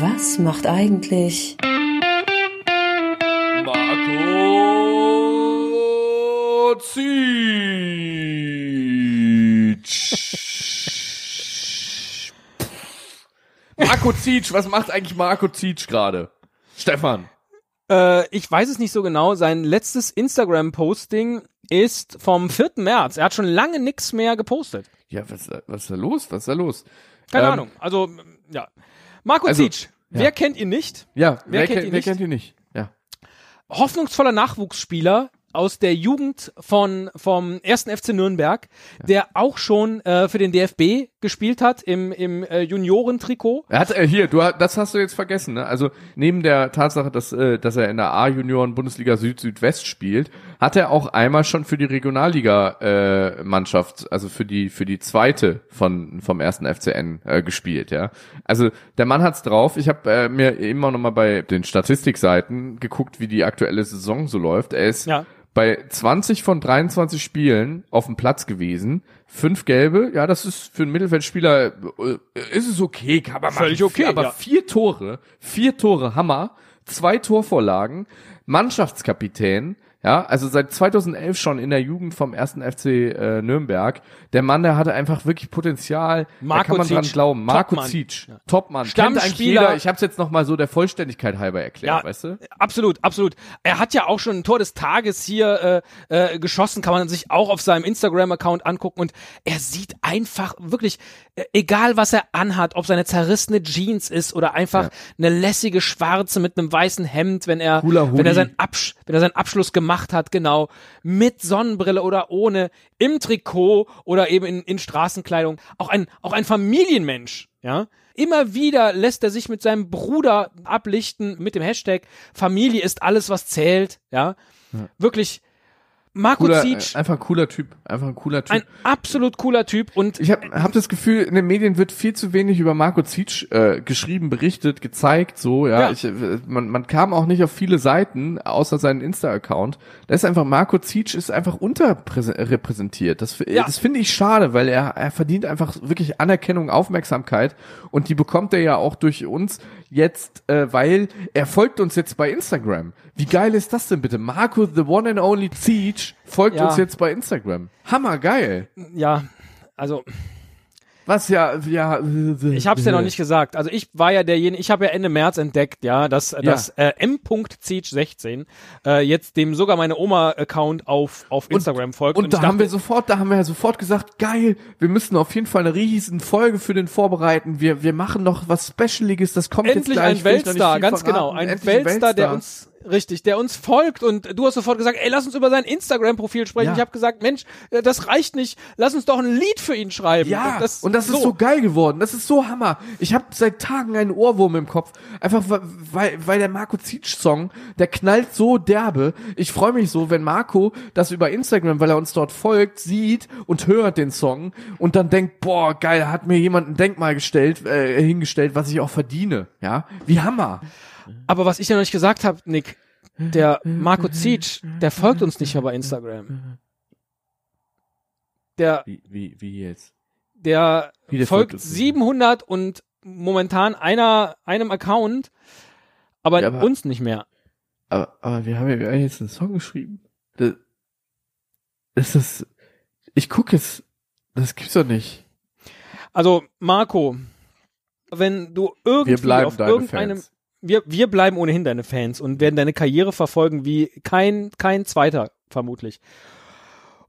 Was macht eigentlich Marco Zietsch. Marco Zietsch, was macht eigentlich Marco Zietsch gerade? Stefan. Äh, ich weiß es nicht so genau. Sein letztes Instagram-Posting ist vom 4. März. Er hat schon lange nichts mehr gepostet. Ja, was, was ist da los? Was ist da los? Keine Ähm, Ahnung. Also, ja. Marco also, Zietsch. Wer kennt ihn nicht? Ja, Wer wer, kennt kennt, ihn wer nicht? kennt ihn nicht? Ja. hoffnungsvoller Nachwuchsspieler aus der Jugend von vom ersten FC Nürnberg, der auch schon äh, für den DFB gespielt hat im im äh, Juniorentrikot. Er hat äh, hier, du das hast du jetzt vergessen, ne? Also neben der Tatsache, dass äh, dass er in der A Junioren Bundesliga Süd Südwest spielt, hat er auch einmal schon für die Regionalliga äh, Mannschaft, also für die für die zweite von vom ersten FCN äh, gespielt, ja. Also der Mann hat's drauf. Ich habe äh, mir immer noch mal bei den Statistikseiten geguckt, wie die aktuelle Saison so läuft. Er ist Ja. Bei 20 von 23 Spielen auf dem Platz gewesen. Fünf gelbe, ja, das ist für einen Mittelfeldspieler, äh, ist es okay, kann man Völlig machen. okay, Aber ja. vier Tore, vier Tore, Hammer, zwei Torvorlagen, Mannschaftskapitän, ja, also seit 2011 schon in der Jugend vom ersten FC äh, Nürnberg. Der Mann, der hatte einfach wirklich Potenzial. Marco da kann man dran Zietsch, glauben. Marco Topmann. Zietsch, Topmann. Kennt eigentlich Stammspieler. Ich habe es jetzt noch mal so der Vollständigkeit halber erklärt, Ja. weißt du? Absolut, absolut. Er hat ja auch schon ein Tor des Tages hier äh, äh, geschossen, kann man sich auch auf seinem Instagram-Account angucken und er sieht einfach wirklich, egal was er anhat, ob seine zerrissene Jeans ist oder einfach Ja. eine lässige schwarze mit einem weißen Hemd, wenn er, wenn er Hoodie. sein Absch wenn er seinen Abschluss gemacht hat, genau, mit Sonnenbrille oder ohne, im Trikot oder eben in, in Straßenkleidung, auch ein, auch ein Familienmensch, ja. Immer wieder lässt er sich mit seinem Bruder ablichten mit dem Hashtag Familie ist alles, was zählt, ja. Wirklich, Marco Cooler, Zietsch, äh, einfach ein cooler Typ. Einfach ein cooler Typ. ein absolut cooler Typ und Ich habe hab das Gefühl, in den Medien wird viel zu wenig über Marco Zietsch äh, geschrieben, berichtet, gezeigt, so, ja. Ja. Ich, äh, man, man kam auch nicht auf viele Seiten, außer seinen Insta-Account. Da ist einfach, Marco Zietsch ist einfach unterrepräsentiert. Das, Ja. das finde ich schade, weil er, er verdient einfach wirklich Anerkennung, Aufmerksamkeit und die bekommt er ja auch durch uns jetzt, äh, weil er folgt uns jetzt bei Instagram. Wie geil ist das denn bitte? Marco, the one and only Zietsch, folgt Ja. uns jetzt bei Instagram. Hammergeil. ja, also Was ja, ja. Ich habe es ja noch nicht gesagt. Also ich war ja derjenige, ich habe ja Ende März entdeckt, ja, dass, dass äh, m.zietsch16 äh, jetzt dem sogar meine Oma-Account auf, auf Instagram folgt. Und, da ich haben wir sofort, da haben wir ja sofort gesagt, geil, wir müssen auf jeden Fall eine riesen Folge für den vorbereiten. Wir, wir machen noch was Specialiges, das kommt jetzt endlich gleich. ein Weltstar, ganz verraten. genau. Ein Endlich ein Weltstar, der uns, richtig, der uns folgt und du hast sofort gesagt, ey, lass uns über sein Instagram-Profil sprechen. Ja. Ich habe gesagt, Mensch, äh, das reicht nicht, lass uns doch ein Lied für ihn schreiben. Ja, und das ist so geil geworden. Das ist so Hammer. Ich habe seit Tagen einen Ohrwurm im Kopf. Einfach weil, weil der Marco Zietsch-Song, der knallt so derbe. Ich freue mich so, wenn Marco das über Instagram, weil er uns dort folgt, sieht und hört den Song und dann denkt, boah, geil, hat mir jemand ein Denkmal gestellt, äh, hingestellt, was ich auch verdiene. Ja, wie Hammer. Aber was ich ja noch nicht gesagt habe, Nick, der Marco Zietsch, der folgt uns nicht mehr bei Instagram. Der Wie, wie, wie jetzt? der, Wie, der folgt folgt uns nicht 700 und momentan einer einem Account, aber, Ja, aber- uns nicht mehr. Aber, aber wir haben ja jetzt einen Song geschrieben. Das, das ist, ich gucke es. Das gibt's doch nicht. Also Marco, wenn du irgendwie auf deine irgendeinem Fans. Wir wir bleiben ohnehin deine Fans und werden deine Karriere verfolgen wie kein kein zweiter vermutlich.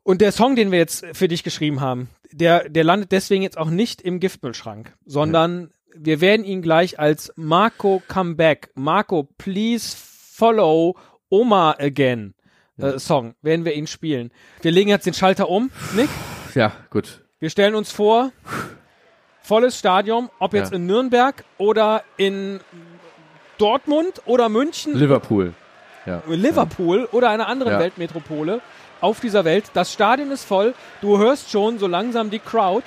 Und der Song, den wir jetzt für dich geschrieben haben, der der landet deswegen jetzt auch nicht im Giftmüllschrank, sondern wir werden ihn gleich als Marco Comeback, Marco Please Follow Oma Again äh, Song werden wir ihn spielen. Wir legen jetzt den Schalter um, Nick. Ja, gut. Wir stellen uns vor, volles Stadion, ob jetzt Ja. in Nürnberg oder in Dortmund oder München, Liverpool. Ja. Liverpool oder einer anderen Ja. Weltmetropole auf dieser Welt. Das Stadion ist voll. Du hörst schon so langsam die Crowd.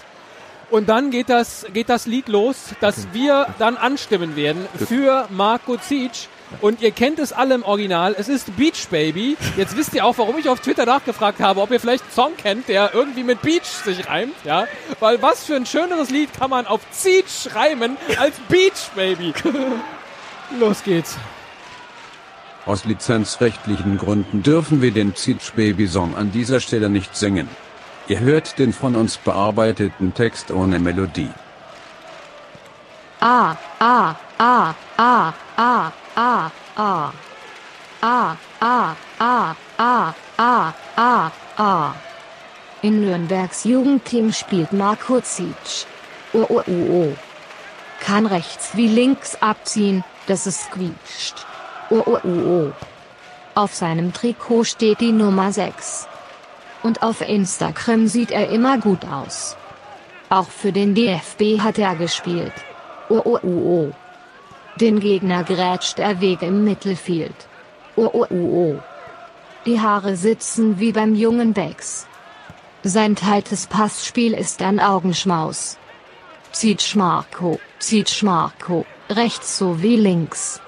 Und dann geht das, geht das Lied los, das wir dann anstimmen werden für Marco Zietsch. Und ihr kennt es alle im Original. Es ist Beach Baby. Jetzt wisst ihr auch, warum ich auf Twitter nachgefragt habe, ob ihr vielleicht einen Song kennt, der irgendwie mit Beach sich reimt, ja? Weil was für ein schöneres Lied kann man auf Zeech reimen als Beach Baby? Los geht's. Aus lizenzrechtlichen Gründen dürfen wir den Zeech Baby Song an dieser Stelle nicht singen. Ihr hört den von uns bearbeiteten Text ohne Melodie. A, A, A, A, A, A, A. A, A, A, A, A, A, A. In Nürnbergs Jugendteam spielt Marco Zietsch. Oh, oh, oh, oh. Kann rechts wie links abziehen, dass es quietscht. Oh, oh, oh, oh. Auf seinem Trikot steht die Nummer 6 und auf Instagram sieht er immer gut aus. Auch für den DFB hat er gespielt. Oh oh oh oh. Den Gegner grätscht er weg im Mittelfeld. Oh oh oh oh. Die Haare sitzen wie beim jungen Becks. Sein tightes Passspiel ist ein Augenschmaus. Zieht Schmarko, rechts sowie links.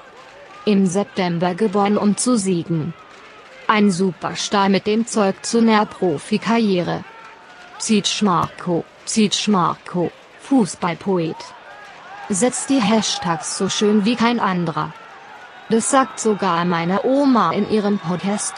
Im September geboren um zu siegen. Ein Superstar mit dem Zeug zu ner Profikarriere. Zieht Schmarko, Fußballpoet. Setzt die Hashtags so schön wie kein anderer. Das sagt sogar meine Oma in ihrem Podcast.